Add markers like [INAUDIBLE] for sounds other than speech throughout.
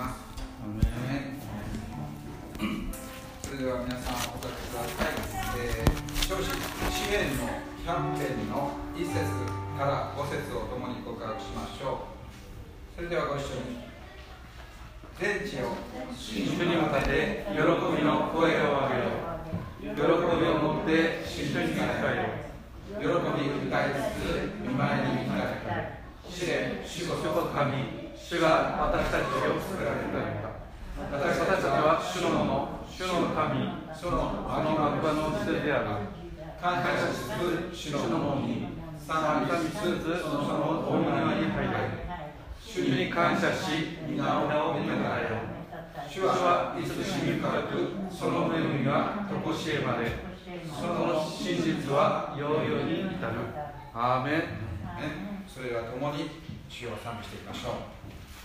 ますそれでは皆さんお立ちください、えー、少子支援のキャンペーンの1節から5節を共に告白しましょう。それではご一緒に。全地を主に向かって喜びの声を上げよう喜びを持って主に使えよ喜び歌いつつ見舞いに迎え主で主こそ神。主が私たちを作られた私たちは主のもの主の神主のあの幕場の捨てである感謝しつつ主のものに賛美しつつその大物に入れ主に感謝し皆を認められよ主はいつしみ深くその恵みがとこしえまでその真実はようよに至るアーメン、ね、それでは共に主を賛美していきましょう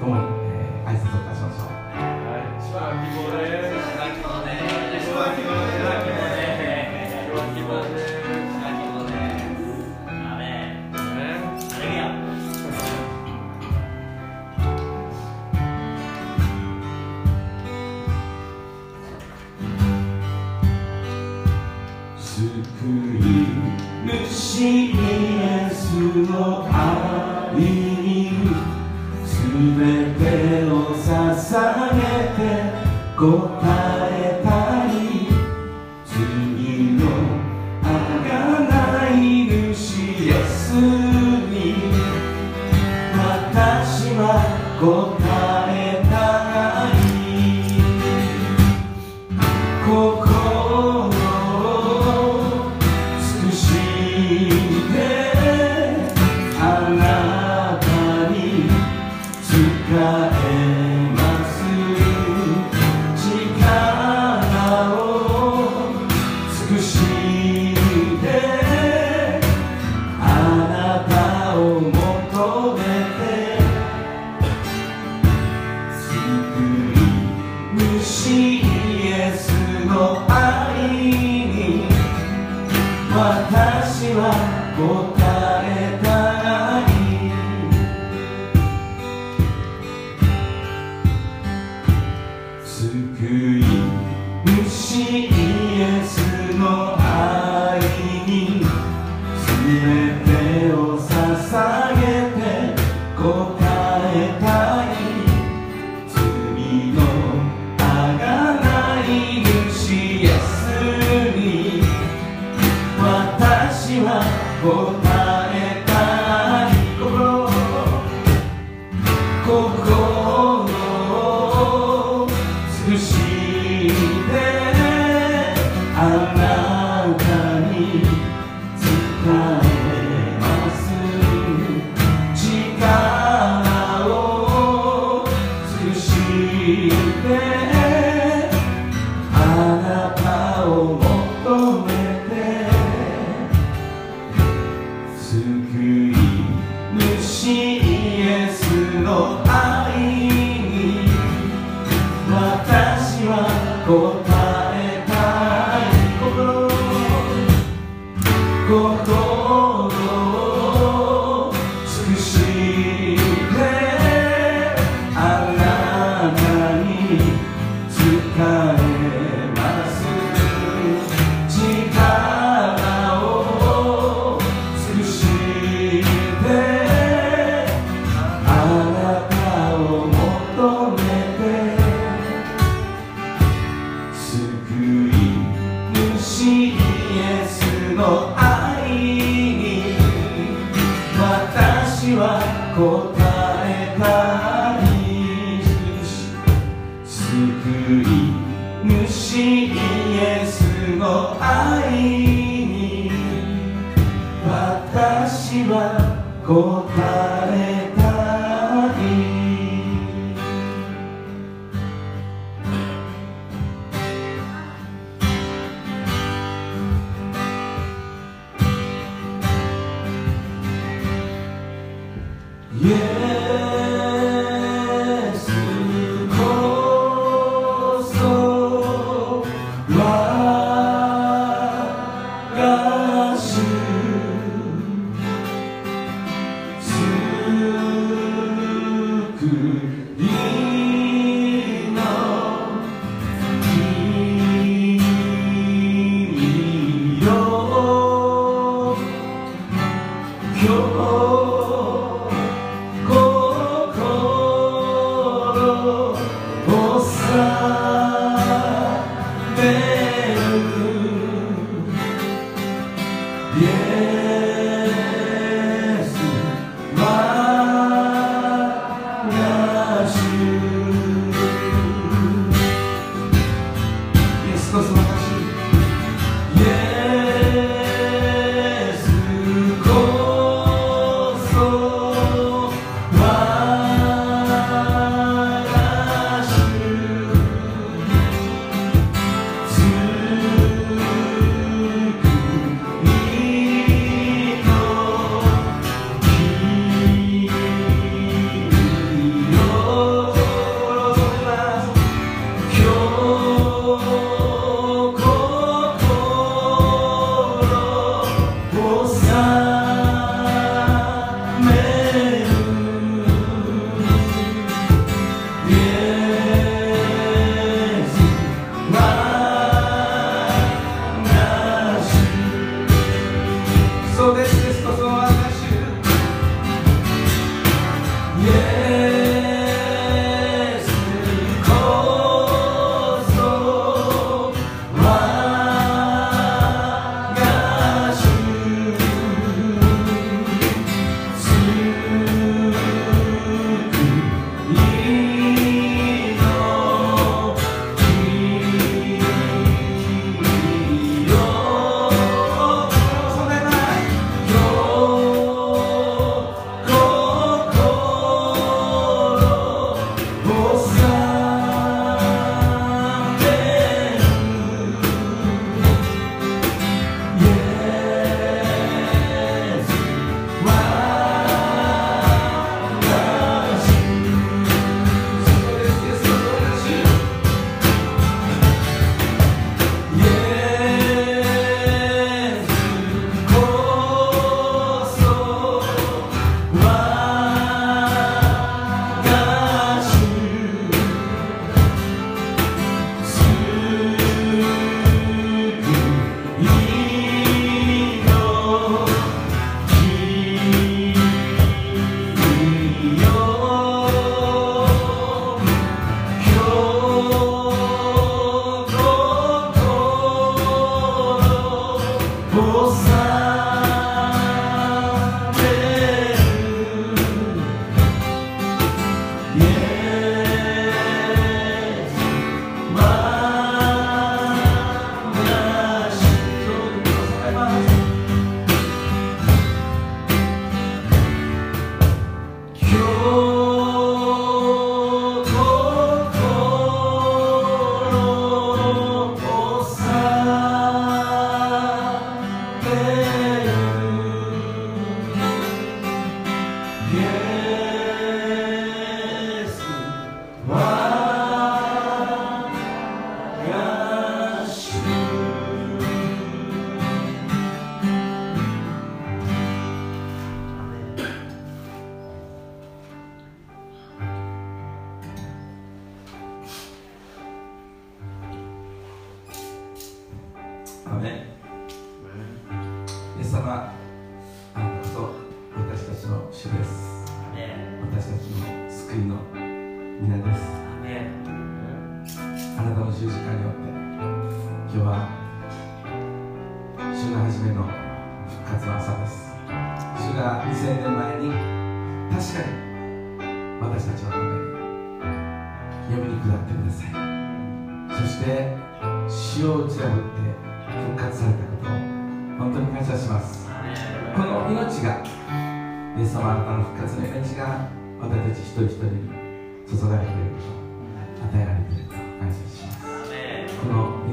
共に、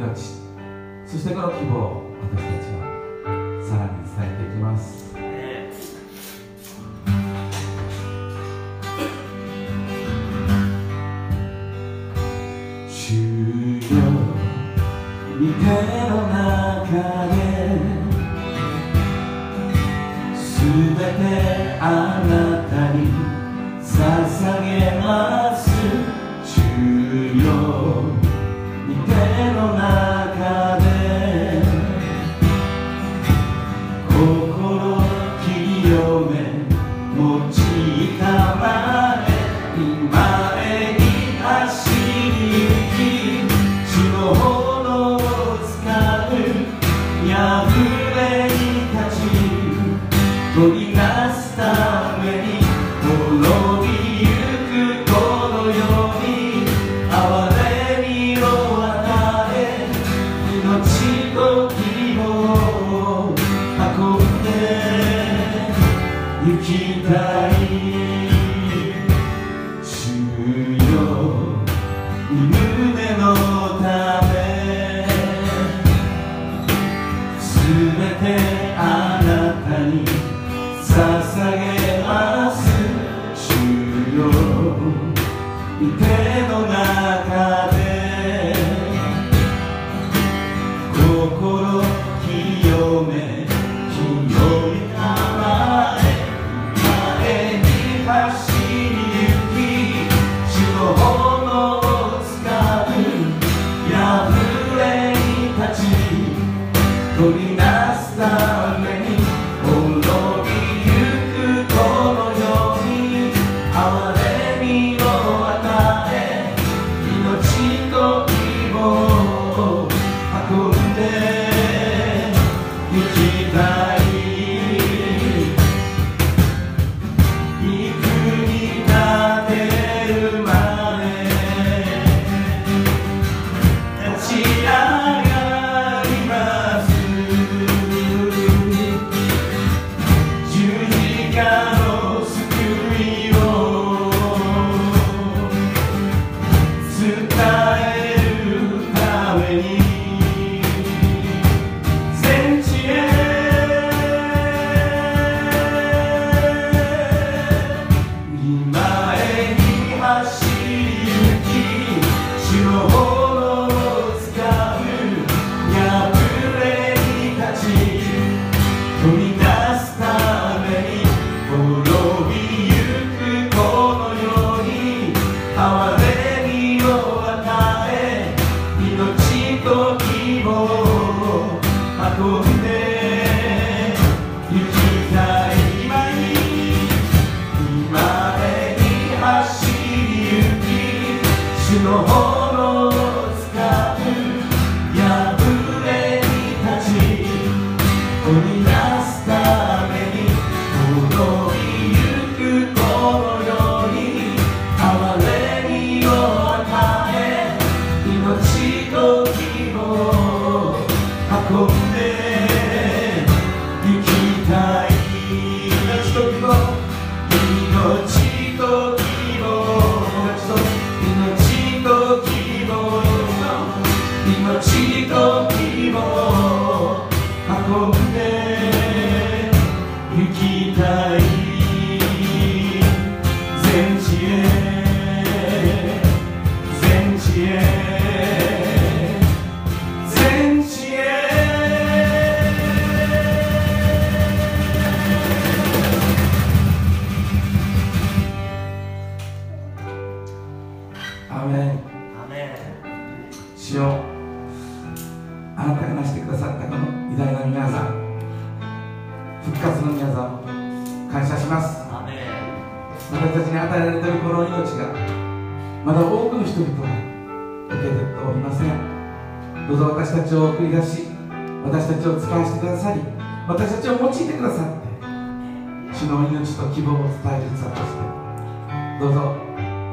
命そしてこの希望を私たちはさらに伝えていきます。すべてあなたに偉大な皆さん復活の皆さん感謝します。私たちに与えられているこの命がまだ多くの人々が受けておりません。どうぞ私たちを送り出し私たちを使わせてくださり私たちを用いてくださって主の命と希望を伝える器としてどうぞ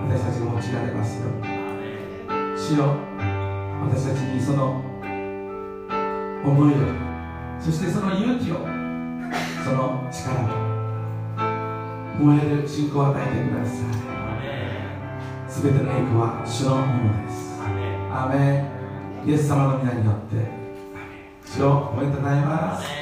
私たちが用いられますように。主よ私たちにその思いをそしてその勇気をその力を燃える信仰を与えてください。すべての栄光は主のものです。アーメン。イエス様の皆によって。主を褒めたたえます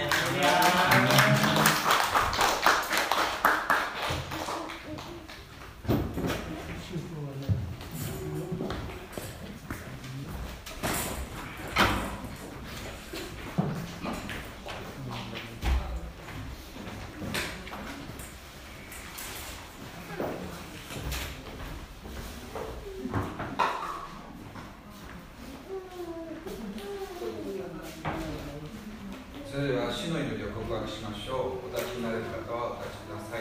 それでは死の祈りを告白しましょうお立ちになれる方はお立ちください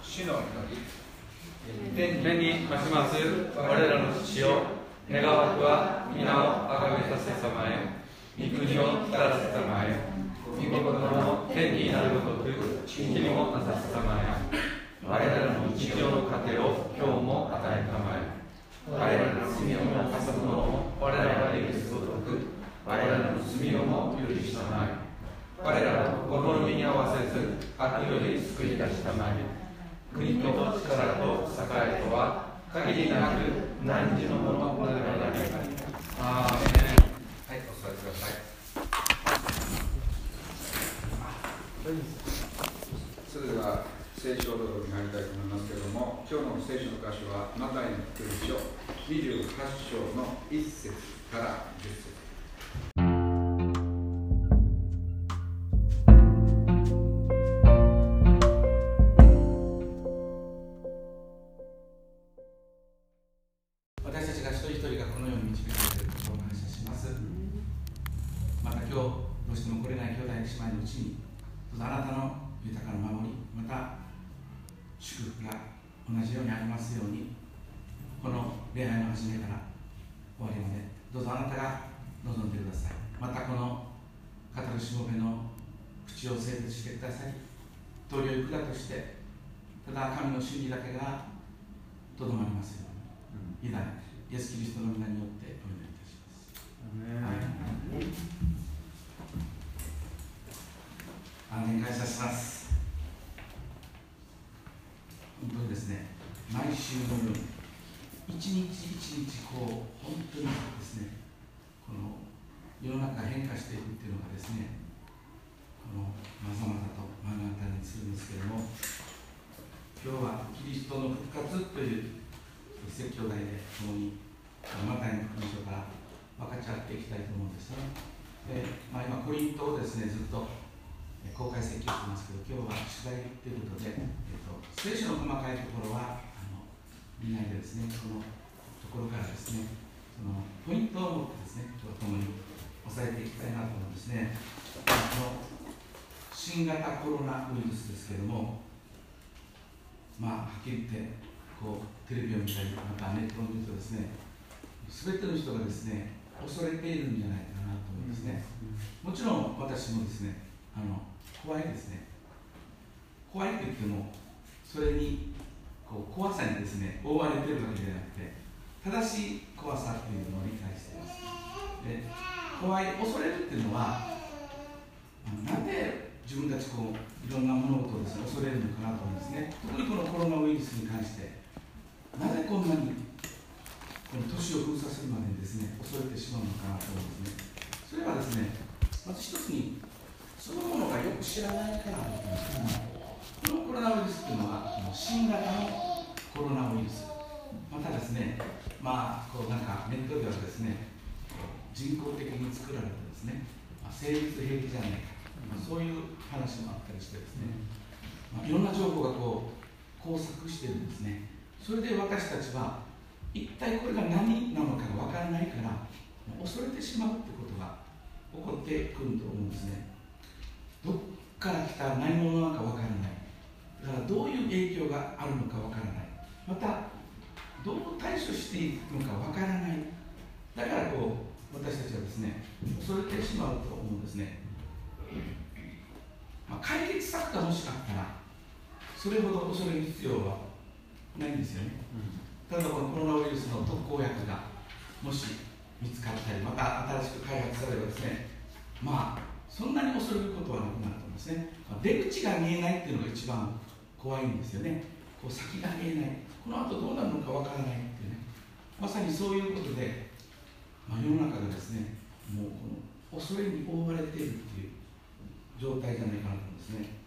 死の祈り天目に増します我らの父よ願わくは皆をあがめさせさまえ御国を来らせさまえ御心の天になるごとく地にもなさせさまえ我らの日常の糧を今日も与えたまえ我らの罪を犯す者を我らが許すごとく我らの罪をも許したまえ我らを試みに合わせず悪より救い出したまえ国と力と栄とは限りなく何時のものならなりアーメンはいお座りくださいそれでは聖書をに入りたいと思いますけれども今日の聖書の箇所はマタイの福音書28章の1節から10節。日一日こう、本当にですね、この世の中が変化していくっていうのがですね、このまざまざと目の当たりにするんですけれども、今日はキリストの復活という説教題で共にマタイの福音書から分かち合っていきたいと思うんですね。でまあ、今、コリントをですねずっと公開説教してますけど、今日は取材ということで、えっと、聖書の細かいところはあの見ないでですね、このころからですね、そのポイントを持ってですね、今日共に押さえていきたいなと思うんですね。この新型コロナウイルスですけれども、まあ、はっきり言ってこうテレビを見たりまたネットを見るとですね全ての人がですね恐れているんじゃないかなと思いますね、もちろん私もですねあの怖いですね怖いと言ってもそれにこう怖さにですね覆われてるわけではなくて正しい怖さというのを理解しています。で怖い恐れるっていうのはあのなんで自分たちこういろんな物事をです、ね、恐れるのかなと思うんですね。特にこのコロナウイルスに関してなぜこんなにこの都市を封鎖するまでにですね恐れてしまうのかなと思うんですね。それはですねまず一つにそのものがよく知らないからだと思うんですねこのコロナウイルスというのはこの新型のコロナウイルスまたですねまあこうなんかネットではですね人工的に作られたですね、まあ、生物兵器じゃないか、まあ、そういう話もあったりしてですね、まあ、いろんな情報がこう交錯してるんですね。それで私たちは一体これが何なのかが分からないから恐れてしまうってことが起こってくると思うんですね。どっから来た何者なのか分からない。だからどういう影響があるのか分からない。またどう対処していくのか分からない。だからこう私たちはですね恐れてしまうと思うんですね、まあ、解決策がもしあったらそれほど恐れる必要はないんですよね、ただこのコロナウイルスの特効薬がもし見つかったりまた新しく開発されればですねまあそんなに恐れることはなくなると思いますね、まあ、出口が見えないっていうのが一番怖いんですよね。こう先が見えない。この後どうなるのかわからないっていうね。まさにそういうことで、まあ、世の中がですねもうこの恐れに覆われているっていう状態じゃないかなと思うんですね。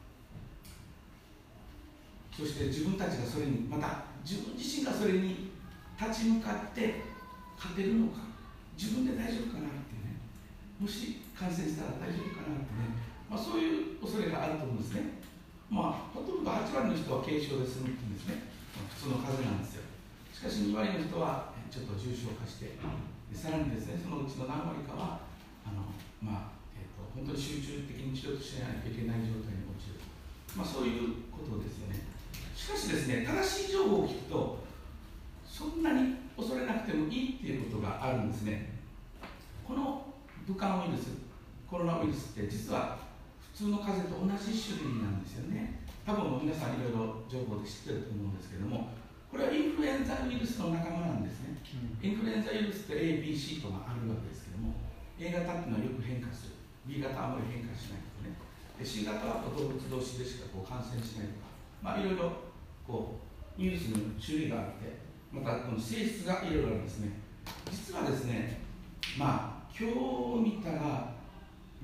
そして自分たちがそれにまた自分自身がそれに立ち向かって勝てるのか自分で大丈夫かなってねもし感染したら大丈夫かなってね、まあ、そういう恐れがあると思うんですね。まあほとんど8割の人は軽症で済むって言うんですね。ま普通の風邪なんですよ。しかし2割の人はちょっと重症化してさらにですねそのうちの何割かはあのまあえーと、本当に集中的に治療しないといけない状態に陥る、まあ、そういうことですよね。しかしですね正しい情報を聞くとそんなに恐れなくてもいいっていうことがあるんですね。この武漢ウイルスコロナウイルスって実は普通の風邪と同じ種類なんですよね。多分皆さんいろいろ情報で知ってると思うんですけどもこれはインフルエンザウイルスの仲間なんですね、うん、インフルエンザウイルスって ABC とかあるわけですけども A 型っていうのはよく変化する。B 型はあまり変化しないとかね。で C 型は動物同士でしかこう感染しないとかまあいろいろこうウイルスの種類があってまたこの性質がいろいろあるんですね。実はですねまあ今日見たら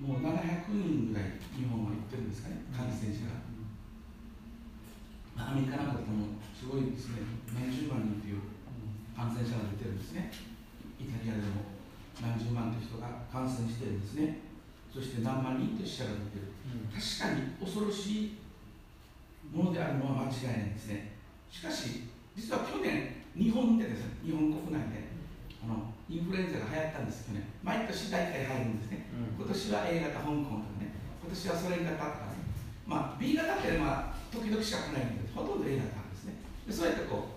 もう700人ぐらい日本は行ってるんですかね。感染者が、まあ、アメリカなんかでもすごいですね何十万人という感染者が出てるんですね。イタリアでも何十万という人が感染してるんですね。そして何万人という死者が出てる、確かに恐ろしいものであるのは間違いないんですね。しかし実は去年日本でですね日本国内であのインフルエンザが流行ったんですけどね。毎年大体入るんですね、うん、今年は A 型香港とかね。今年はソ連型とかね。まあ B 型ってまあ時々しか来ないんでほとんど A 型ですね。でそうやってこ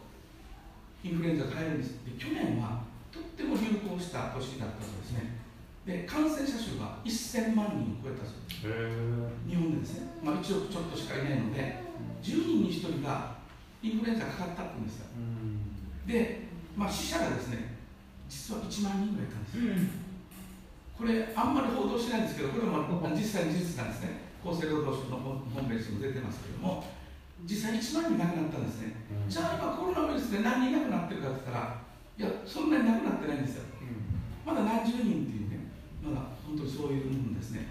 うインフルエンザが流行るんです。で去年はとっても流行した年だったそうですね。で感染者数が1000万人を超えたそうです。日本でですね、まあ、1億ちょっとしかいないので10人に1人がインフルエンザかかったって言うんですよ、で、まあ、死者がですね実は1万人ぐらいいたんです、うん、これあんまり報道しないんですけどこれも実際に事実なんですね。厚生労働省のホームページにも出てますけども実際1万人亡くなったんですね、うん、じゃあ今コロナウイルスで何人亡くなってるかって言ったらいやそんなに亡くなってないんですよ、うん、まだ何十人っていうねまだ本当にそういうもんですね。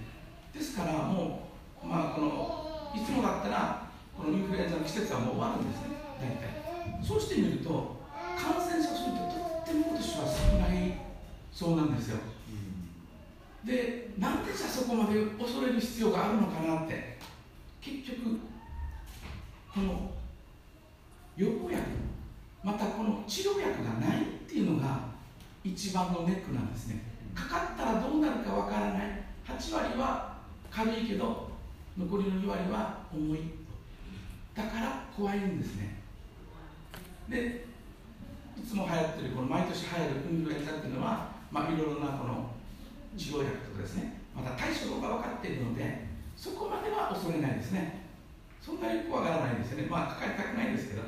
ですからもうまあこのいつもだったらこのインフルエンザの季節はもう終わるんですね。大体。そうしてみると感染者数ってとっても今年は少ないそうなんですよ、うん、でなんでじゃあそこまで恐れる必要があるのかなって結局この予防薬またこの治療薬がないっていうのが一番のネックなんですね。かかったらどうなるかわからない。8割は軽いけど残りの2割は重い。だから怖いんですね。でいつも流行ってるこの毎年流行るインフルエンザっていうのは、まあ、いろいろなこの治療薬とかですねまた対処法が分かっているのでそこまでは恐れないですね。そんなに怖がらないですよね。まあかかりたくないんですけど、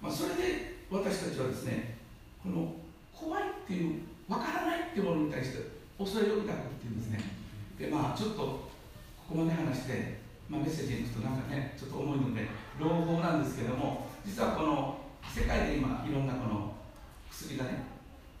まあ、それで私たちはですねこの怖いっていう分からないっていうものに対して恐れを抱くっていうんですね。でまあちょっとここまで話してまあ、メッセージに行くとなんかねちょっと重いので朗報なんですけども実はこの世界で今いろんなこの薬がね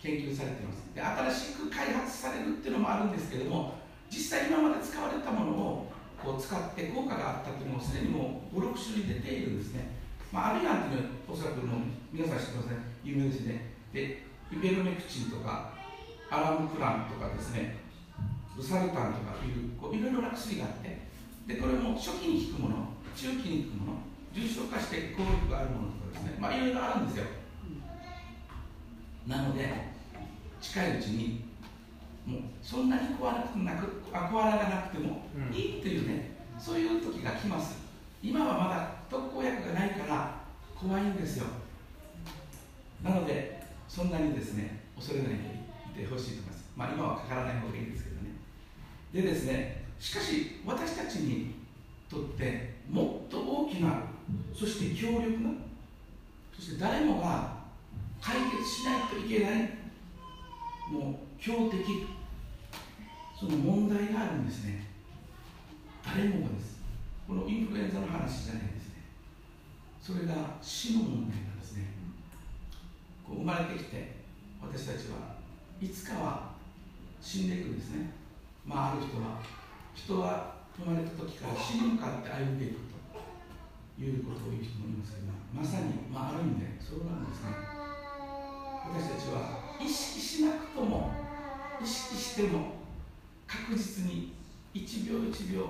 研究されています。で新しく開発されるっていうのもあるんですけども実際今まで使われたものをこう使って効果があったというのもすでにもう56種類出ているんですね、まあ、アビガンっていうのはおそらくもう皆さん知ってますね。有名ですねでイベルメクチンとかアラムクランとかですね。ルサルタンとかいうこういろいろな薬があって。でこれも初期に効くもの中期に効くもの重症化して効力があるものとかですね。まあいろいろあるんですよ。なので近いうちにもうそんなに怖くなくあ怖がらなくてもいいっていうね、そういう時が来ます。今はまだ特効薬がないから怖いんですよ。なのでそんなにですね恐れないでいてほしいと思います。まあ今はかからない方がいいんですけどね。でですねしかし私たちにとってもっと大きなそして強力なそして誰もが解決しないといけないもう強敵その問題があるんですね。誰もがです。このインフルエンザの話じゃないですね。それが死の問題なんですね。こう生まれてきて私たちはいつかは死んでいくんですね。まあある人は人は生まれた時から死に向かって歩んでいくということを言う人もいますけどまさに、まあ、ある意味でそうなんですね。私たちは意識しなくとも意識しても確実に1秒1秒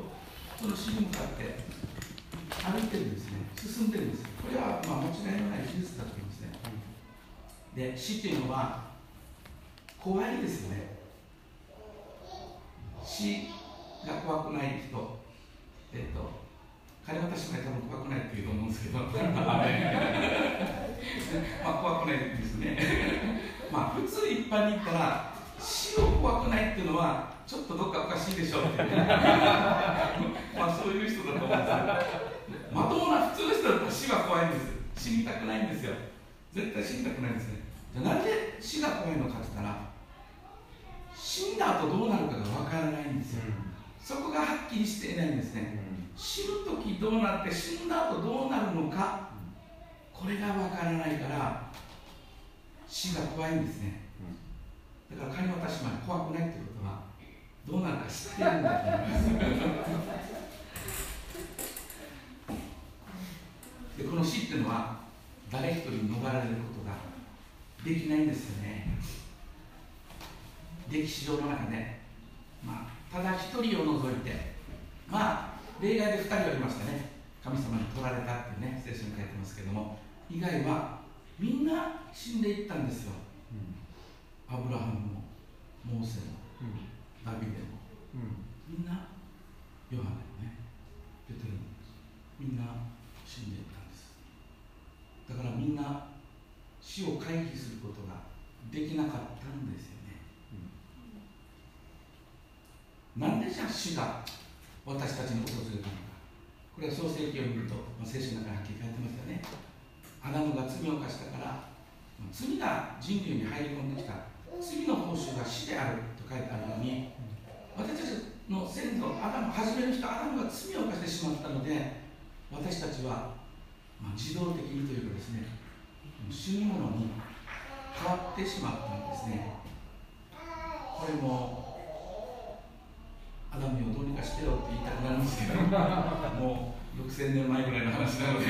その死に向かって歩いてるんですね。進んでるんですこれはまあ間違いのない事実だと思いますね。で死っていうのは怖いですね。死が怖くない人。えっと彼私も多分怖くないって言うと思うんですけど。[LAUGHS] まあ怖くないですね。[LAUGHS] まあ普通一般に言ったら死を怖くないっていうのはちょっとどっかおかしいでしょうって [LAUGHS] まあそういう人だと思うんですよ。まともな普通の人だったら死が怖いんです死にたくないんですよ。絶対死にたくないんですねじゃあなんで死が怖いのかって言ったら死んだ後どうなるかがわからないんですよ、うん。そこがはっきりしていないんですね、死ぬ時どうなって死んだ後どうなるのかこれがわからないから死が怖いんですねだから金渡しまで怖くないってことはどうなるか知ってるんだと思います。でこの死っていうのは誰一人逃れることができないんですよね。歴史上の中で、まあ、ただ一人を除いて。まあ例外で2人おりましたね。神様に取られたっていうね聖書に書いてますけども。以外はみんな死んでいったんですよ、アブラハムもモーセも、うん、ダビデも、うん、みんなヨハネもね。ペテルもみんな死んでいったんです。だからみんな死を回避することができなかったんですよなんでじゃあ死が私たちに訪れたのか。これは創世記を見ると、まあ、聖書の中にはっきり書いてますよね。アダムが罪を犯したから罪が人類に入り込んできた罪の報酬が死であると書いてあるように私たちの先祖アダム初めの人アダムが罪を犯してしまったので私たちは、まあ、自動的にというかですね死ぬものに変わってしまったんですね。これもアダムをどうにかしてよって言いたくなるんですけど [LAUGHS] もう6000年前ぐらいの話なので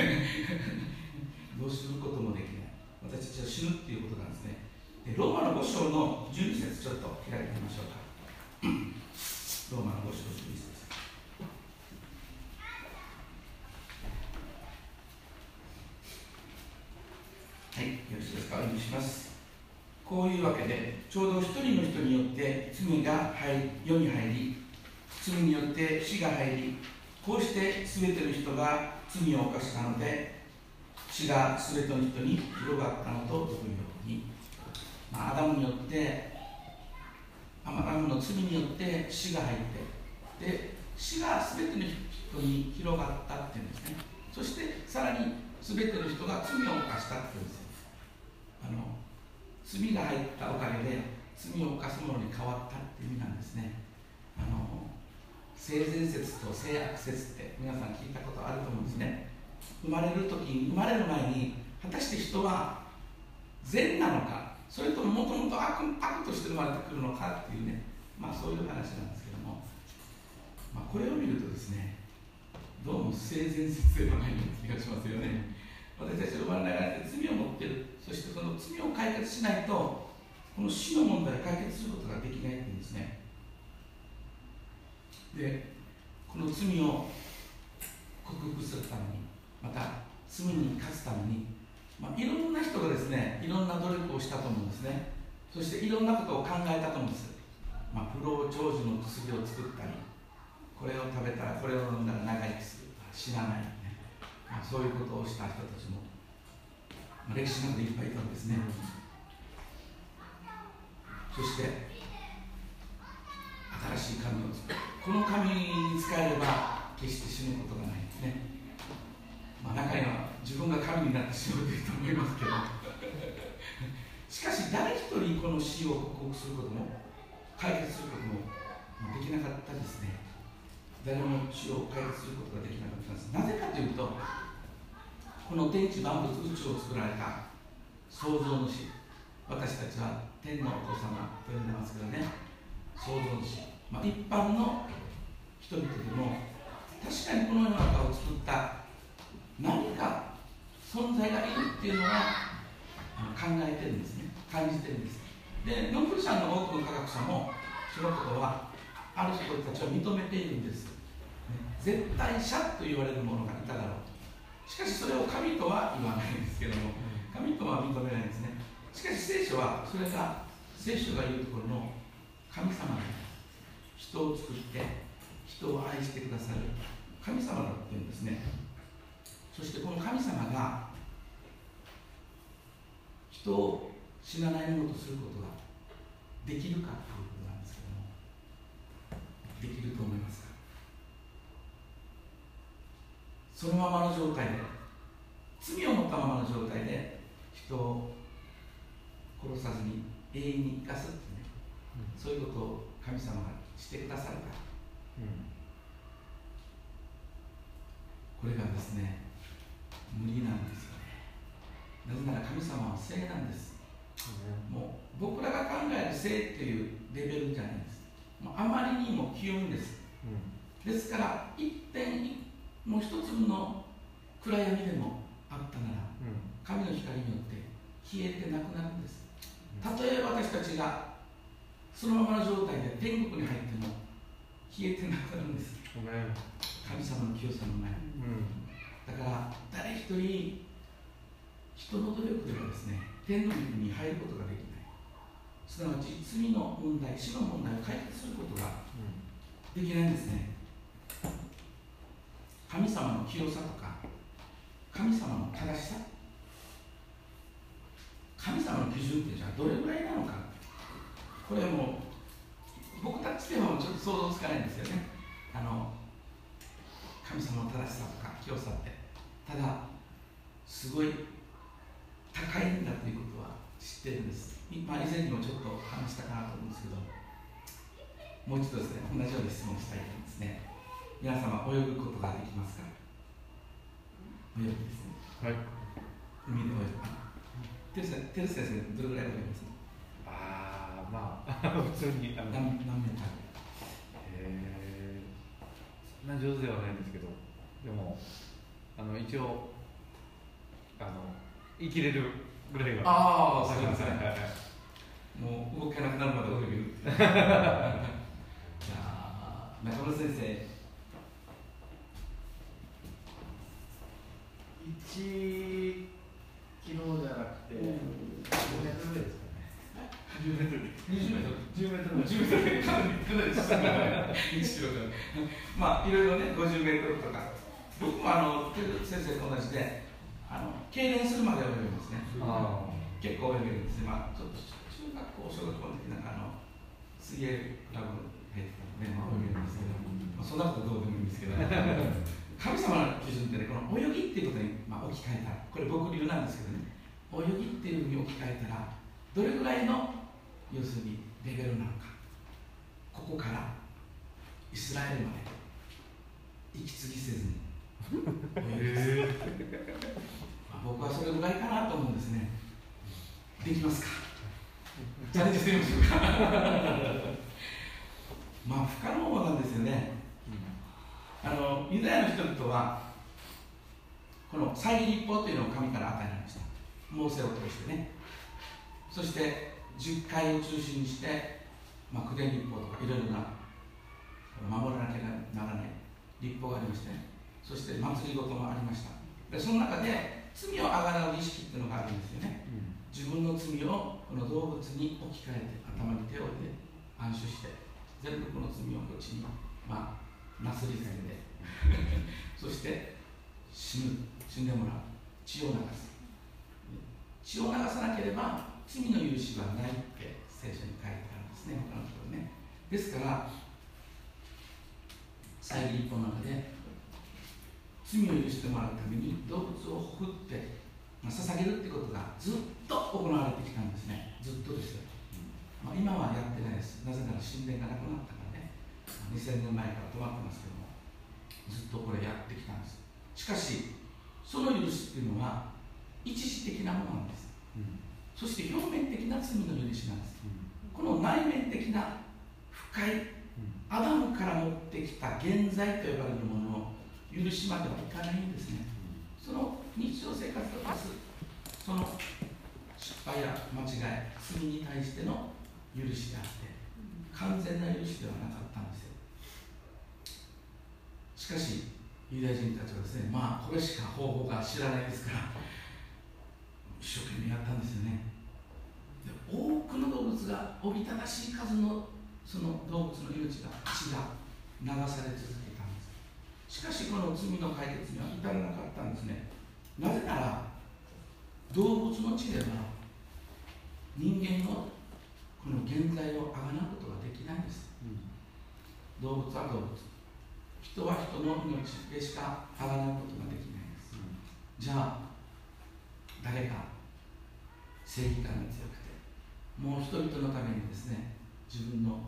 どうすることもできない。私たちは死ぬっていうことなんですね。でローマの5章の12節ちょっと開いてみましょうか。[CLEARS THROAT] ローマの5章12節。はい、よろしいですか、お読みします。こういうわけで、ちょうど一人の人によって罪が入世に入り、罪によって死が入りこうして全ての人が罪を犯したので死が全ての人に広がったのと同様、アダムによってアマダムの罪によって死が入ってで死が全ての人に広がったっていうんですね。そしてさらに全ての人が罪を犯したっていうんですあの罪が入ったおかげで罪を犯すものに変わったっていう意味なんですね。あの性善説と性悪説って皆さん聞いたことあると思うんですね。生まれる時に生まれる前に果たして人は善なのかそれとももともと悪悪として生まれてくるのかっていうね。まあそういう話なんですけども、まあ、これを見るとですねどうも性善説ではないような気がしますよね。私たちは生まれながら罪を持ってる。そしてその罪を解決しないとこの死の問題を解決することができないっていうんですね。でこの罪を克服するためにまた罪に勝つために、まあ、いろんな人がですねいろんな努力をしたと思うんですね。そしていろんなことを考えたと思うんです。まあ不老長寿の薬を作ったりこれを食べたらこれを飲んだら長生きする。死なない、ねまあ、そういうことをした人たちも、まあ、歴史の中でいっぱいいたんですね、そして新しい神を作る。この神に使えれば決して死ぬことがない。んですね、まあ、中には自分が神になってしまうという人もいますけど。しかし誰一人この死を克服することも解決することもできなかったですね。誰も死を解決することができなかったんです。なぜかというとこの天地万物宇宙を作られた創造主私たちは天のお父様と呼んでますけどね。創造主、まあ、一般の人々でも確かにこの世の中を作った何か存在がいるっていうのは考えてるんですね。感じてるんです。でノーベル賞の多くの科学者もそのことはある人たちは認めているんです。絶対者と言われるものがいただろう。しかしそれを神とは言わないんですけども神とは認めないんですね。しかし聖書はそれが聖書が言うところの神様で人を作って人を愛してくださる神様だっていうんですねそしてこの神様が人を死なないものとすることができるかということなんですけどもできると思いますか？そのままの状態で罪を持ったままの状態で人を殺さずに永遠に生かすってね、うん、そういうことを神様がしてくださるか、うん、これがですね無理なんですよね。なぜなら神様は聖なんです、うん、もう僕らが考える聖っていうレベルじゃないです。もうあまりにも清いんです、ですから一点一もう一粒の暗闇でもあったなら、うん、神の光によって消えてなくなるんです。たとえ私たちがそのままの状態で天国に入っても消えてなくなるんです。神様の清さの前、うん、だから誰一人人の努力ではですね天の御に入ることができない。すなわち罪の問題死の問題を解決することができないんですね、神様の清さとか神様の正しさ。神様の基準ってじゃあどれぐらいなのか。これもう僕たちではちょっと想像つかないんですよね。あの神様の正しさとか清さって。ただすごい高いんだということは知ってるんです、まあ、以前にもちょっと話したかなと思うんですけどもう一度ですね同じような質問したいと思いますね。皆様泳ぐことができますか？泳ぐですね。はい。海で泳ぐテルテル先生どれぐらい泳ぎます？ああまあ [LAUGHS] 普通に何何メーターえー、そんな上手ではないんですけどでもあの一応あの生きれるぐらいはああそうですねもう動けなくなるまで泳げるじゃあ中村先生1キロじゃなくて、10メートルぐらいですかね。10メートル。20メートル。10メートル。10メートル。かなり、かなり下が1キロじゃまあ、いろいろね、50メートルとか。僕もあの、先生と同じで、あの、痙攣するまで泳げますね。結構泳げるんですね。まあ、ちょっと中学校、小学校の時なんかあの、水泳クラブ入ってたので、まあ、泳げるんですけど、まあ、そんなことどうでもいいんですけど、[LAUGHS] 神様の基準ってねこの泳ぎっていうことに、まあ、置き換えたらこれ僕流なんですけどね泳ぎっていうふうに置き換えたらどれぐらいの要するにレベルなのかここからイスラエルまで息継ぎせずに僕はそれぐらいかなと思うんですね。できますか？チャレンジしてみましょうか。まあ不可能なんですよね。あのユダヤの人々はこの祭儀立法というのを神から与えられました。モーセを通してね。そして十回を中心にして、まあ、九伝立法とかいろいろな守らなきゃならない立法がありましてね。そして祭りごともありました。でその中で罪をあがらう意識っていうのがあるんですよね、うん、自分の罪をこの動物に置き換えて頭に手を置いて安心して全部この罪をこっちにまあなすりつけて [LAUGHS] そして死ぬ死んでもらう。血を流す。血を流さなければ罪の許しはないって聖書に書いてあるんですね他のところね。ですから再立法の中で罪を許してもらうために動物をほふって、まあ、捧げるってことがずっと行われてきたんですね。ずっとですよ、まあ、今はやってないです。なぜなら神殿がなくなったからね。2000年前から止まってますけどもずっとこれやってきたんです。しかしその許しっていうのは一時的なものなんです、うん、そして表面的な罪の許しなんです、うん、この内面的な深いアダムから持ってきた現在と呼ばれるものを許しまではいかないんですね。その日常生活とかすその失敗や間違い罪に対しての許しであって完全な許しではなかったんですよ。しかしユダヤ人たちはですねまあこれしか方法が知らないですから一生懸命やったんですよね。で多くの動物がおびただしい数のその動物の命が血が流され続けしかしこの罪の解決には至らなかったんですね。なぜなら動物の血では人間のこの現在をあがなうことができないんです、うん、動物は動物。人は人の命でしかあがなうことができないんです、うん、じゃあ誰か正義感が強くてもう人々のためにですね自分の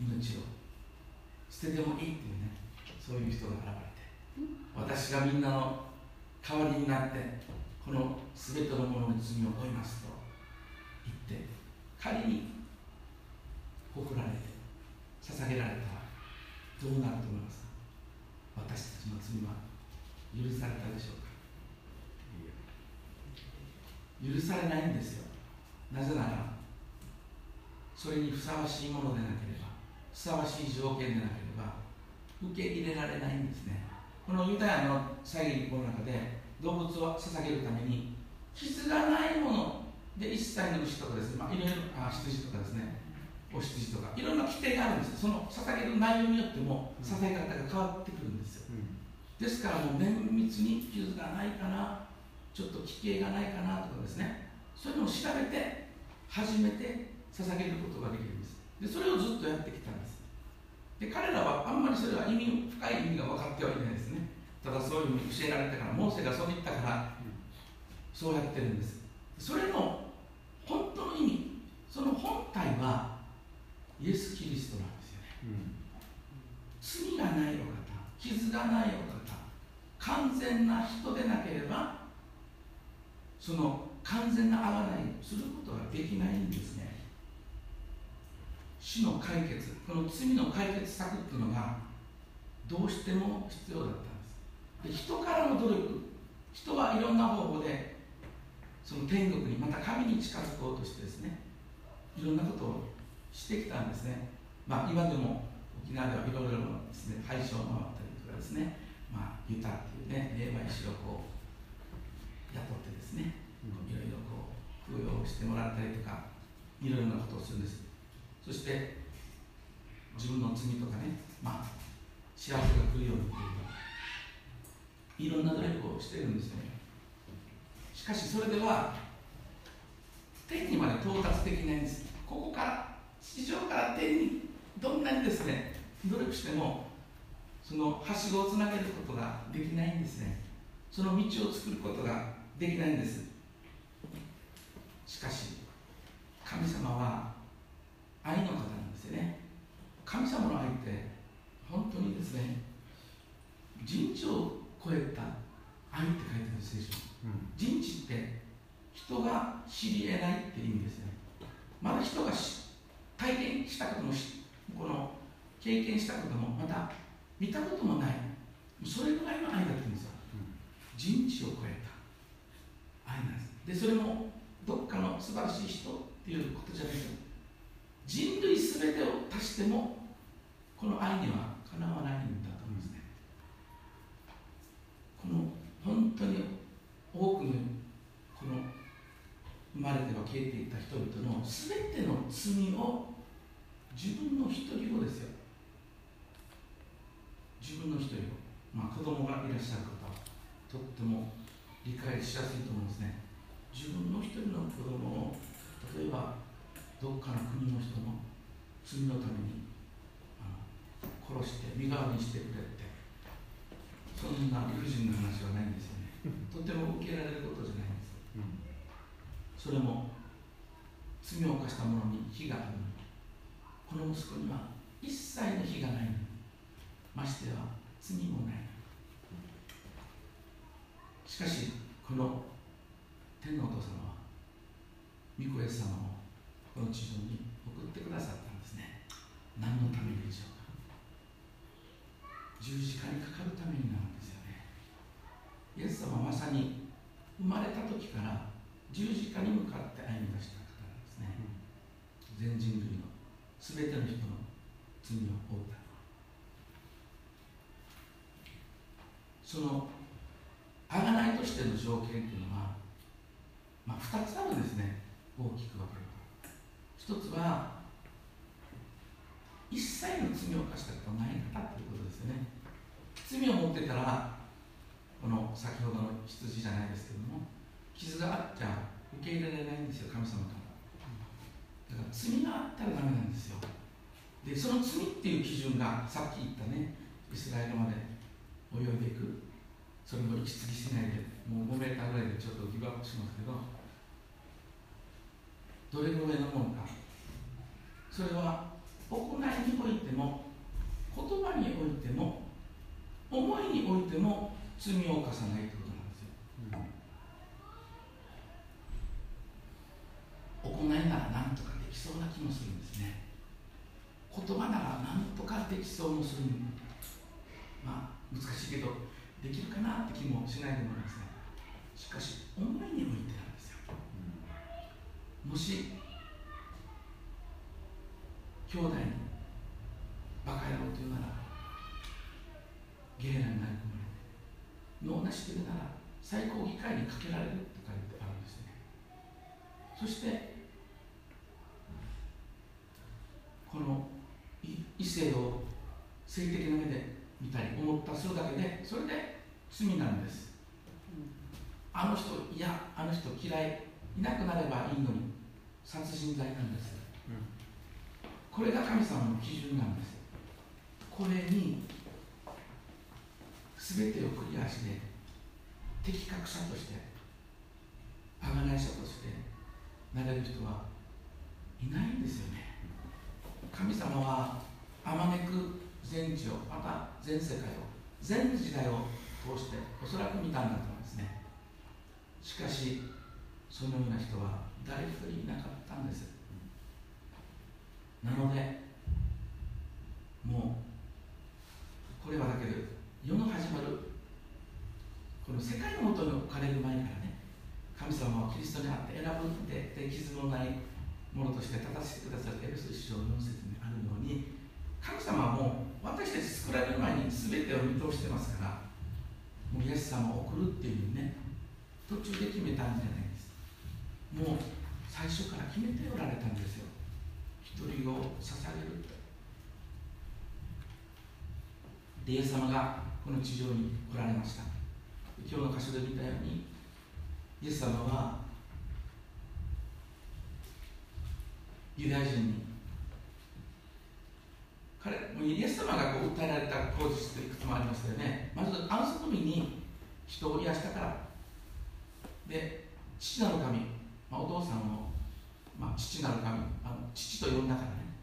命を捨ててもいいっていうねそういう人が現れて私がみんなの代わりになってこの全てのものに罪を負いますと言って仮に誇られて捧げられたらどうなると思います？か私たちの罪は許されたでしょうか？許されないんですよ。なぜならそれにふさわしいものでなければふさわしい条件でなければ受け入れられないんですね。このユダヤの祭儀の中で動物を捧げるために傷がないもので一切の牛とかですね、まあ、いろいろあ羊とかですねお羊とかいろんな規定があるんですその捧げる内容によっても捧げ方が変わってくるんですよ、うん、ですからもう綿密に傷がないかなちょっと奇形がないかなとかですね。そういうのを調べて初めて捧げることができるんです。でそれをずっとやってきたんで彼らはあんまりそれは意味深い意味が分かってはいないですね。ただそういうふうに教えられたからモーセがそう言ったからそうやってるんです。それの本当の意味その本体はイエス・キリストなんですよね、うん、罪がないお方傷がないお方完全な人でなければその完全な贖いすることができないんです。死の解決この罪の解決策っていうのがどうしても必要だったんです。で人からの努力人はいろんな方法でその天国にまた神に近づこうとしてですねいろんなことをしてきたんですね。まあ今でも沖縄ではいろいろですね廃所を回ったりとかですねまあユタっていうね霊媒師をこう雇ってですねいろいろこう供養してもらったりとかいろいろなことをするんですそして自分の罪とかね、まあ、幸せが来るようにというかいろんな努力をしてるんですね。しかしそれでは天にまで到達できないんです。ここから地上から天にどんなにですね努力してもそのはしごをつなげることができないんですね。その道を作ることができないんです。しかし神様は愛の方なんですよね。神様の愛って本当にですね人知を超えた愛って書いてある聖書、うん、人知って人が知り得ないって意味ですね。まだ人が体験したこともこの経験したこともまた見たこともない。それぐらいの愛だったんですよ、うん、人知を超えた愛なんです。でそれもどっかの素晴らしい人っていうことじゃないです人類すべてを足してもこの愛にはかなわないんだと思うんですねこの本当に多くのこの生まれては消えていった人々の全ての罪を自分の一人をですよ。自分の一人をまあ子供がいらっしゃる方はとっても理解しやすいと思うんですね。自分の一人の子供を例えばどっかの国の人の罪のために殺して身代わりにしてくれって。そんな理不尽な話はないんですよね。[LAUGHS] とても受けられることじゃないんです。それも罪を犯した者に非があるのにこの息子には一切の非がないのにましては罪もない。しかしこの天のお父様は御子イエス様をこの地上に送ってくださったんですね。何のためにでしょうか。十字架にかかるためになるんですよね。イエス様はまさに生まれた時から十字架に向かって歩み出した方なんですね、全人類の全ての人の罪を負うた。その贖いとしての条件というのは、まあ、2つあるんですね。大きく分けると。1つは一切の罪を犯したことない方ということですよね。罪を持ってたらこの先ほどの羊じゃないですけども傷があっちゃ受け入れられないんですよ神様から。だから罪があったらダメなんですよ。でその罪っていう基準がさっき言ったねイスラエルまで泳いでいく。それも息継ぎしないでもう5メーターぐらいでちょっとギブアップしますけどどれぐらいのものか。それは行いにおいても言葉においても思いにおいても罪を犯さないということなんですよ、うん、行いなら何とかできそうな気もするんですね。言葉なら何とかできそうもするまあ難しいけどできるかなって気もしないでもないですねしかし思いにおいて、もし兄弟にバカ野郎というならゲーラになり込まれて脳なしというなら最高議会にかけられるって書いてあるんですね。そしてこの異性を性的な目で見たり思ったするだけでそれで罪なんです、あの人いやあの人嫌いいなくなればいいのに殺人罪なんです。これが神様の基準なんです。これに全てをクリアして的確者として贖い者としてなれる人はいないんですよね。神様はあまねく全地をまた全世界を全時代を通しておそらく見たんだと思いますね。しかしそのような人は誰一人いなかったんです。なのでもうこれはだけど世の始まるこの世界のもとに置かれる前からね神様はキリストにあって選ぶってで傷のないものとして立たせてくださってエルス書4節にあるように神様はもう私たち作られる前に全てを見通してますからもうイエス様を送るっていうね途中で決めたんじゃないもう最初から決めておられたんですよ。一人を捧げる。イエス様がこの地上に来られました。今日の箇所で見たようにイエス様はユダヤ人に彼イエス様がこう訴えられた口実っていくつもありましたよね。まず安息日に人を癒したから。で父なる神、まあ、お父さんをまあ、父なる神あの父と呼んだからね。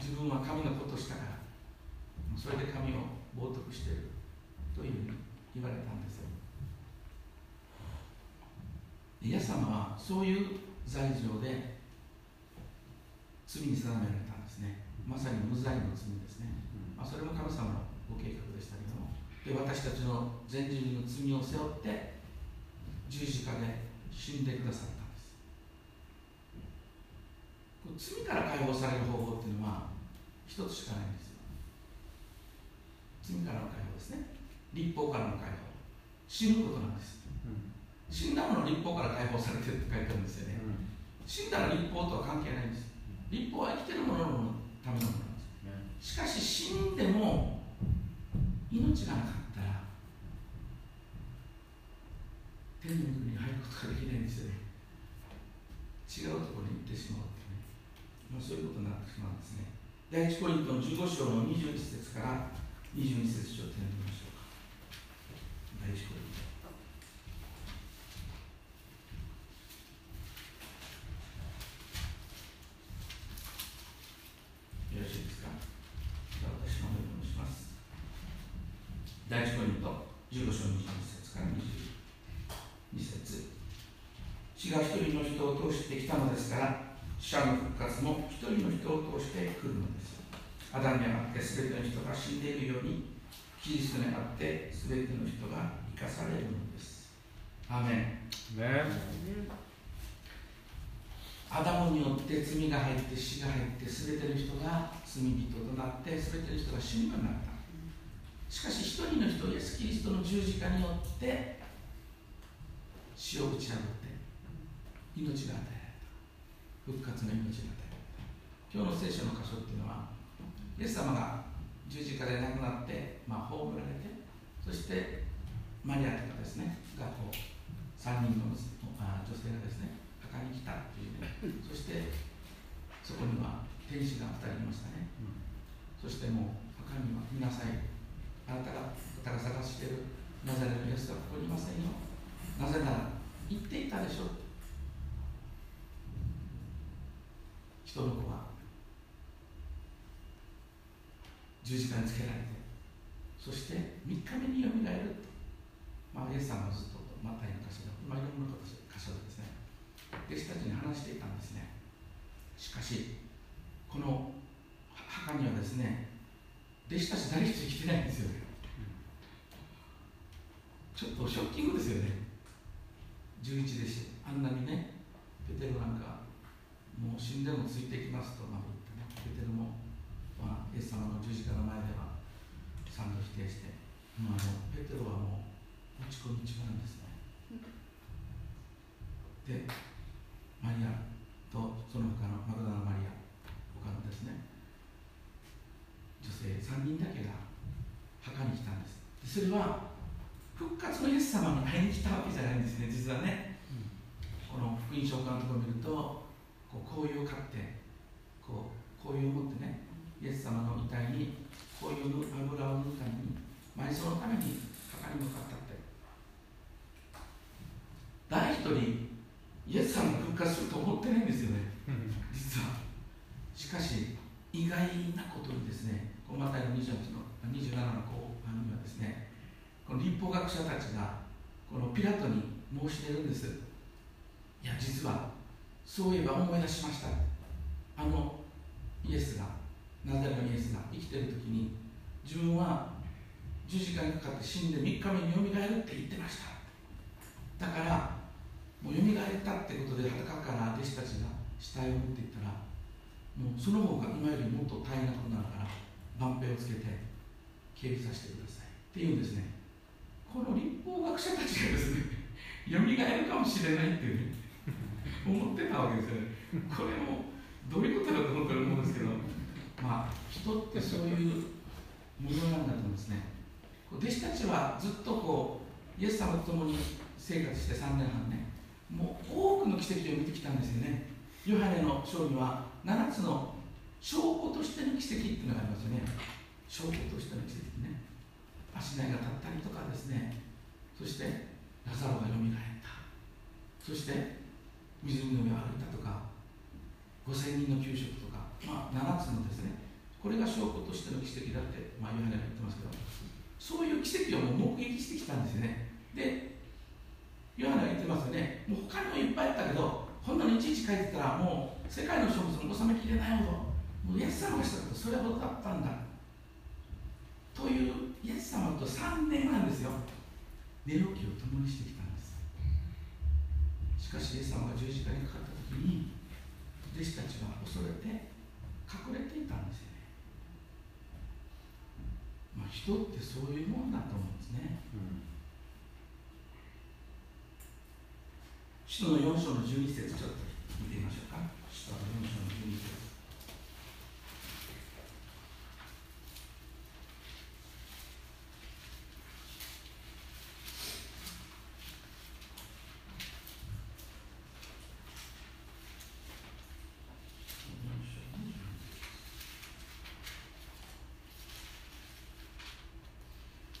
自分は神の子としたからそれで神を冒涜しているというふうに言われたんですよ。イエス様はそういう罪状で罪に定められたんですね。まさに無罪の罪ですね、まあ、それも神様のご計画でしたけども。で私たちの全人類の罪を背負って十字架で死んでくださった罪から解放される方法っていうのは一つしかないんですよ。罪からの解放ですね。立法からの解放。死ぬことなんです、うん、死んだもの立法から解放されてるって書いてあるんですよね、死んだら立法とは関係ないんです。立法は生きてるもののためのものなんです。しかし死んでも命がなかったら天に入ることができない店で違うところに行ってしまうってね、まあ、そういうことになってしまうんですね。第1ポイントの15章の21節から22節ちょっと読みましょうか。第1ポイントよろしいですかじゃあ私の方に申します第一コリント15章22節から22節死が一人の人を通してきたのですから死者の復活も一人の人を通して来るのですアダムにあって全ての人が死んでいるようにキリストにあって全ての人が生かされるのですアーメンねアダムによって罪が入って死が入って全ての人が罪人となって全ての人が死ぬようになった。しかし一人の人イエス・キリストの十字架によって死を打ち破って命が与えられた。復活の命が与えられた。今日の聖書の箇所っていうのはイエス様が十字架で亡くなって、まあ、葬られてそしてマリアとかですねがこう3人の女性がですね墓に来たっていうね。そしてそこには天使が2人いましたね、そしてもう墓には見なさいあなたがあなたが探しているなぜならイエスはここにいませんよ。なぜなら言っていたでしょう。人の子は十字架につけられてそして3日目によみがえる。と、まあ、イエス様はずっとマタイの箇所で、まあ、いろんな箇所で弟子たちに話していたんですね。しかしこの墓にはですね弟子たち誰一人来てないんですよね。ちょっとショッキングですよね。11弟子あんなにねペテロなんかもう死んでもついていきますとまで言ってねペテロも、まあ、イエス様の十字架の前では賛同否定して、まあ、あのペテロはもう落ち込み中なんですね。でマリアとその他のマグダラマリア他のですね女性3人だけが墓に来たんです。それは復活のイエス様に会いに来たわけじゃないんですね実はね、この福音書監督を見るとこう紅葉を買ってこう紅葉を持ってねイエス様の遺体に紅葉の油を塗るために埋葬のために墓に向かったって。誰一人イエス様が復活すると思ってないんですよね。実は。しかし意外なことにですねこのマタイの28の27の後半にはですねこの立法学者たちがこのピラトに申し出るんです。いや実はそういえば思い出しました。あのイエスがナザレのイエスが生きてる時に自分は十字架にかかって死んで3日目によみがえるって言ってました。だからもうよみがえったってことで裸から弟子たちが死体を持っていったらもうその方が今よりもっと大変なことになるから万兵をつけて警備させてください。っていうんですね。この立法学者たちがですねよみがえるかもしれないってね [LAUGHS] 思ってたわけですよね。これもどういうことだと思ったら思うんですけどまあ人ってそういうものなんだと思うんですね。弟子たちはずっとこうイエス様と共に生活して3年半ねもう多くの奇跡を見てきたんですよね。ヨハネの章には7つの証拠としての奇跡っていうのがありますよね。証拠としての奇跡ね。足台が立ったりとかですね。そしてラザロがよみがえった。そして湖の上を歩いたとか5000人の給食とか、まあ、7つのですね。これが証拠としての奇跡だって、まあ、ヨハネが言ってますけど。そういう奇跡をもう目撃してきたんですよねでヨハネが言ってますよねもう他にもいっぱいあったけどこんなにいちいち書いてたらもう世界の食物も収めきれないほどもうイエス様がしたことそれほどだったんだ。というイエス様と3年なんですよ。寝起きを共にしてきたんです。しかしイエス様が十字架にかかった時に弟子たちは恐れて隠れていたんですよね、まあ、人ってそういうもんだと思うんですね、使徒の4章の12節ちょっと見てみましょうか使徒の4章の12節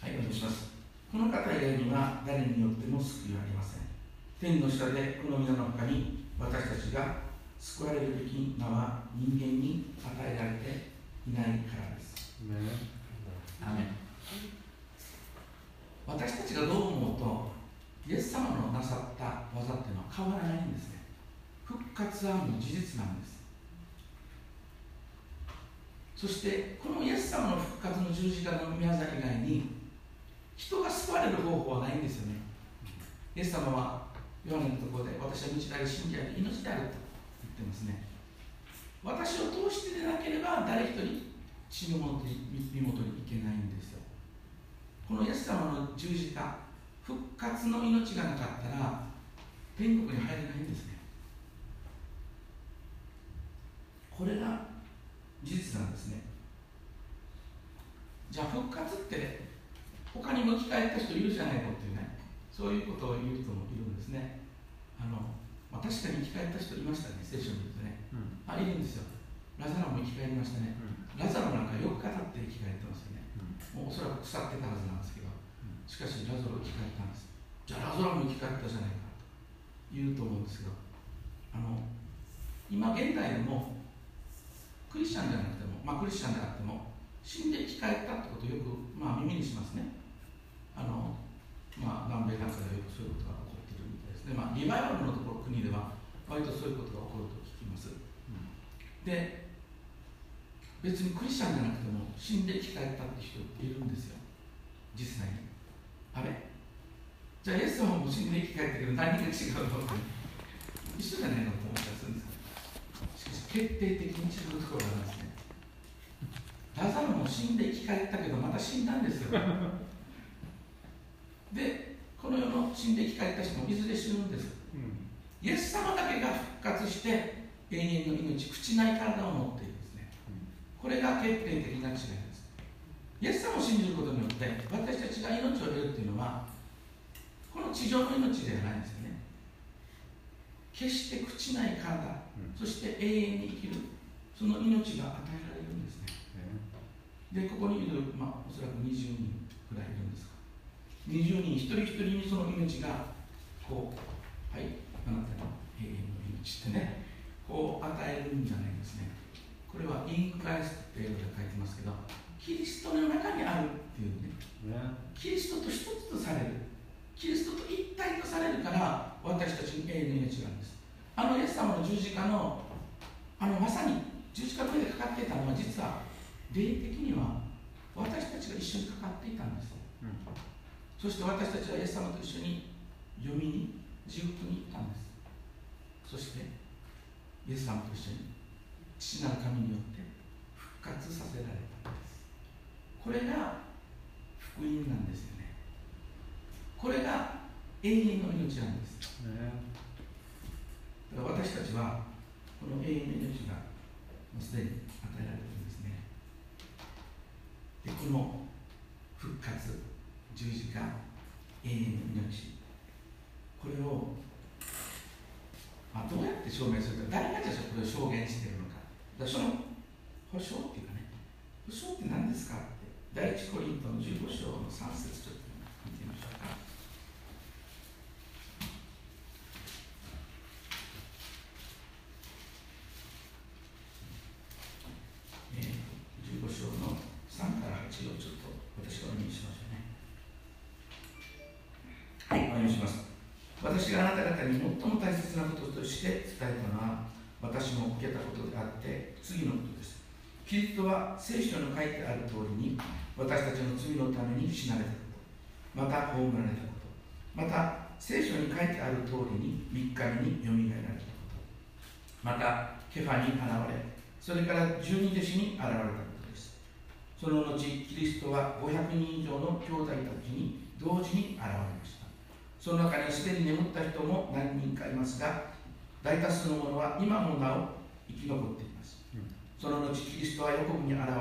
はい、お願いします。この方以外には誰によっても救いはありません。天の下でこの皆の他に私たちが救われるべき名は人間に与えられていないからです。アメン私たちがどう思うと、イエス様のなさった技っていうのは変わらないんですね。復活はもう事実なんです。そして、このイエス様の復活の十字架の宮座以外に、人が救われる方法はないんですよね。イエス様はヨハネのところで私は道であり真理であり命であると言ってますね。私を通してでなければ誰一人死の元に身元に行けないんですよ。このイエス様の十字架、復活の命がなかったら天国に入れないんですね。これが事実なんですね。じゃあ復活って他にも生き返った人いるじゃないかっていうね、そういうことを言う人もいるんですね。あのまあ、確かに生き返った人いましたね、聖書に言うとね。あ、いるんですよ。ラザロも生き返りましたね。ラザロなんかよく語って生き返ってますよね。もうおそらく腐ってたはずなんですけど、しかしラザロ生き返ったんです。じゃあラザロも生き返ったじゃないかと言うと思うんですけど、あの今現代でもクリスチャンじゃなくても、まあ、クリスチャンであっても、死んで生き返ったってことをよく、まあ、耳にしますね。あのまあ、南米なんかではよくそういうことが起こっているみたいですね。まあ、リバイバルのところ国では割とそういうことが起こると聞きます。で、別にクリスチャンじゃなくても死んで生き返ったって人っているんですよ。実際に。あれ？じゃあイエス様も死んで生き返ったけど何が違うの？一緒じゃないのと思ったりするんです。しかし決定的に違うところがあるんですね。ラザロも死んで生き返ったけどまた死んだんですよ。で、この世の死んで生き返った人もいずれ死ぬんです。イエス様だけが復活して永遠の命、朽ちない体を持っているんですね。これが決定的な違いです。イエス様を信じることによって私たちが命を得るというのはこの地上の命ではないんですよね。決して朽ちない体、そして永遠に生きる、その命が与えられるんですね。で、ここにいる、まあ、おそらく20人くらいいるんですが、20人一人一人にその命が、こう、はい、あなたの永遠の命ってね、こう与えるんじゃないですね。これはインクライスって英語で書いてますけど、キリストの中にあるっていうね、キリストと一つとされる、キリストと一体とされるから、私たちに永遠の命があるんです。あのイエス様の十字架の、あのまさに十字架の上でかかっていたのは、実は霊的には私たちが一緒にかかっていたんです。そして私たちはイエス様と一緒に読みに地獄に行ったんです。そしてイエス様と一緒に父なる神によって復活させられたんです。これが福音なんですよね。これが永遠の命なんです。だから私たちはこの永遠の命がもうすでに与えられているんですね。でこの復活十字架永遠の命これを、まあ、どうやって証明するか誰がじゃあこれを証言しているのか。だその保証っていうかね。保証って何ですかって。第一コリントの15章の3節ちょっと見てみましょうかえー、15章の3から8をちょっと私がお読みしましょうね。はい、お願いします。私があなた方に最も大切なこととして伝えたのは、私も受けたことであって、次のことです。キリストは聖書に書いてある通りに、私たちの罪のために死なれたこと、また葬られたこと、また聖書に書いてある通りに3日目によみがえられたこと、またケファに現れ、それから十二弟子に現れたことです。その後、キリストは500人以上の兄弟たちに同時に現れました。その中にすでに眠った人も何人かいますが大多数の者は今もなお生き残っています、その後キリストはヤコブに現れ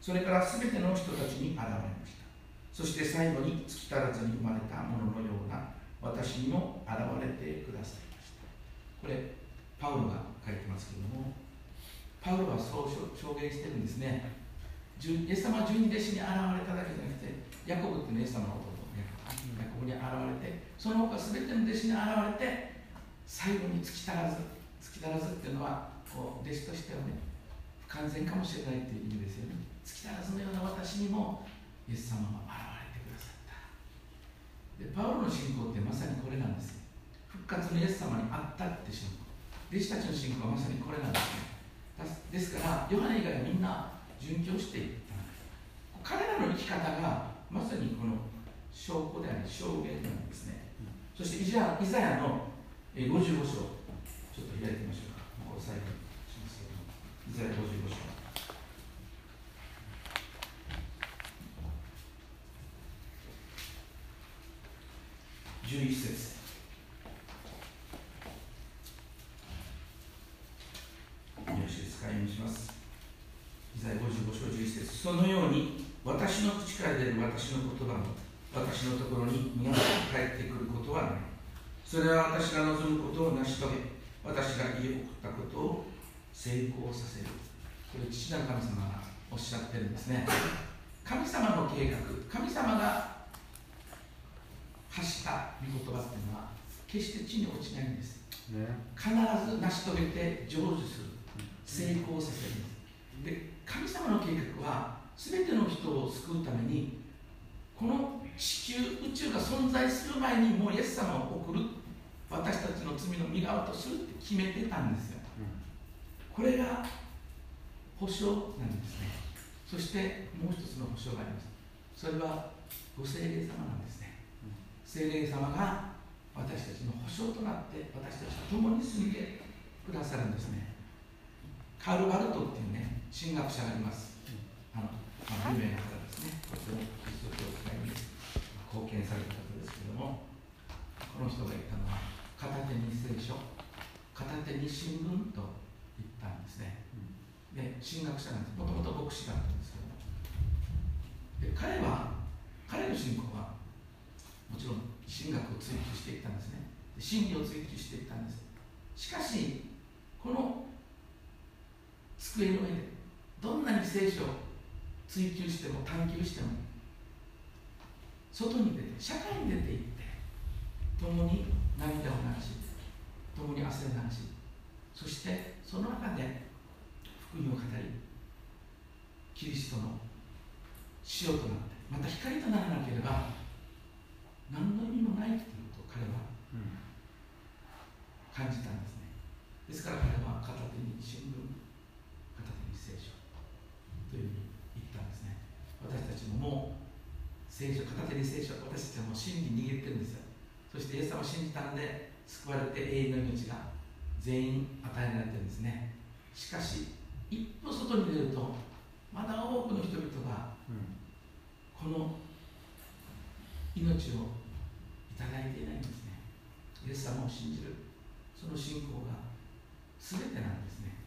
それから全ての人たちに現れました。そして最後に月足らずに生まれたもののような私にも現れてくださいました。これパウロが書いてますけれどもパウロはそう証言してるんですね。イエス様は十二弟子に現れただけじゃなくてヤコブっていうのはイエス様の弟ヤコブに現れてその他全ての弟子に現れて最後に月足らず月足らずっていうのはこう弟子としてはね不完全かもしれないっていう意味ですよね。月足らずのような私にもイエス様は現れてくださった。でパウロの信仰ってまさにこれなんです。復活のイエス様に会ったって信仰。弟子たちの信仰はまさにこれなんですね。ですからヨハネ以外はみんな殉教していった。彼らの生き方がまさにこの証拠であり証言なんですね、そしてイザイザヤの55章ちょっと開いてみましょうか。もう最後にしますけども。イザヤ55章11節しますイザヤ55章11節そのように私の口から出る私の言葉も私のところに皆さん帰ってくることはないそれは私が望むことを成し遂げ私が家を送ったことを成功させるこれ父なる神様がおっしゃってるんですね。神様の計画神様が発した御言葉っていうのは決して地に落ちないんです、ね、必ず成し遂げて成就する。成功させるで神様の計画は全ての人を救うためにこの地球宇宙が存在する前にもうイエス様を送る私たちの罪の身代わとするって決めてたんですよ、これが保証なんですねそしてもう一つの保証があります。それはご聖霊様なんですね、聖霊様が私たちの保証となって私たちと共に住んでくださるんですね。カール・バルトっていうね神学者がいます、あのまあ、有名な方ですね。とてもキリスト教会に貢献された方ですけどもこの人が言ったのは片手に聖書片手に新聞と言ったんですね、で神学者なんです。もともと牧師だった彼は彼の信仰はもちろん神学を追求していったんですね。真理を追求していったんです。しかしこの机の上でどんなに聖書を追求しても探求しても外に出て社会に出ていって共に涙を流し共に汗を流しそしてその中で福音を語りキリストの塩となってまた光とならなければ何の意味もないということを彼は感じたんですね。ですから彼は片手に新聞片手に聖書というふうに言ったんですね。私たちももう聖書片手に聖書私たちはもう真理握ってるんですよ。そしてイエス様を信じたんで救われて永遠の命が全員与えられてるんですね。しかし一歩外に出るとまだ多くの人々がこの命をいただいていないんですね。イエス様を信じる。その信仰が全てなんですね。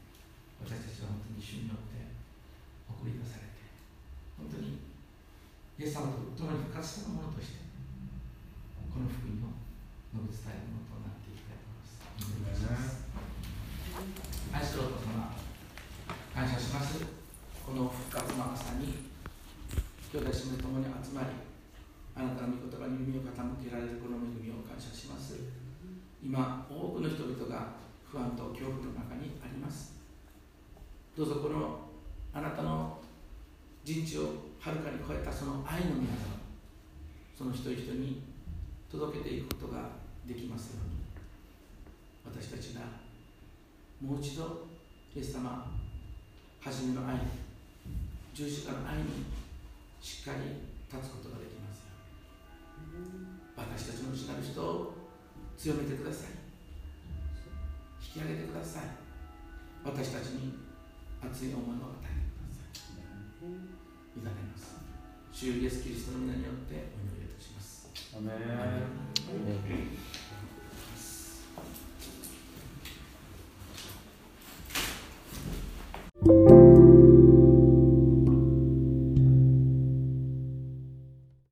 私たちは本当に主によって送り出されて。本当にイエス様と共に復活したものとしてこの福音を述べ伝えるものとなっていきたいと思います。愛するお父様感謝します。この復活の朝に兄弟姉妹ともに集まりあなたの御言葉に耳を傾けられるこの恵みを感謝します。今多くの人々が不安と恐怖の中にあります。どうぞこのあなたの人知をはるかに超えたその愛の御業をその一人一人に届けていくことができますように。私たちがもう一度イエス様初めの愛十字架の愛にしっかり立つことができますよ。私たちの内なる人を強めてください。引き上げてください。私たちに熱い思いを与え委ねます。主イエスキリストの皆によってお祈りいたします。アメン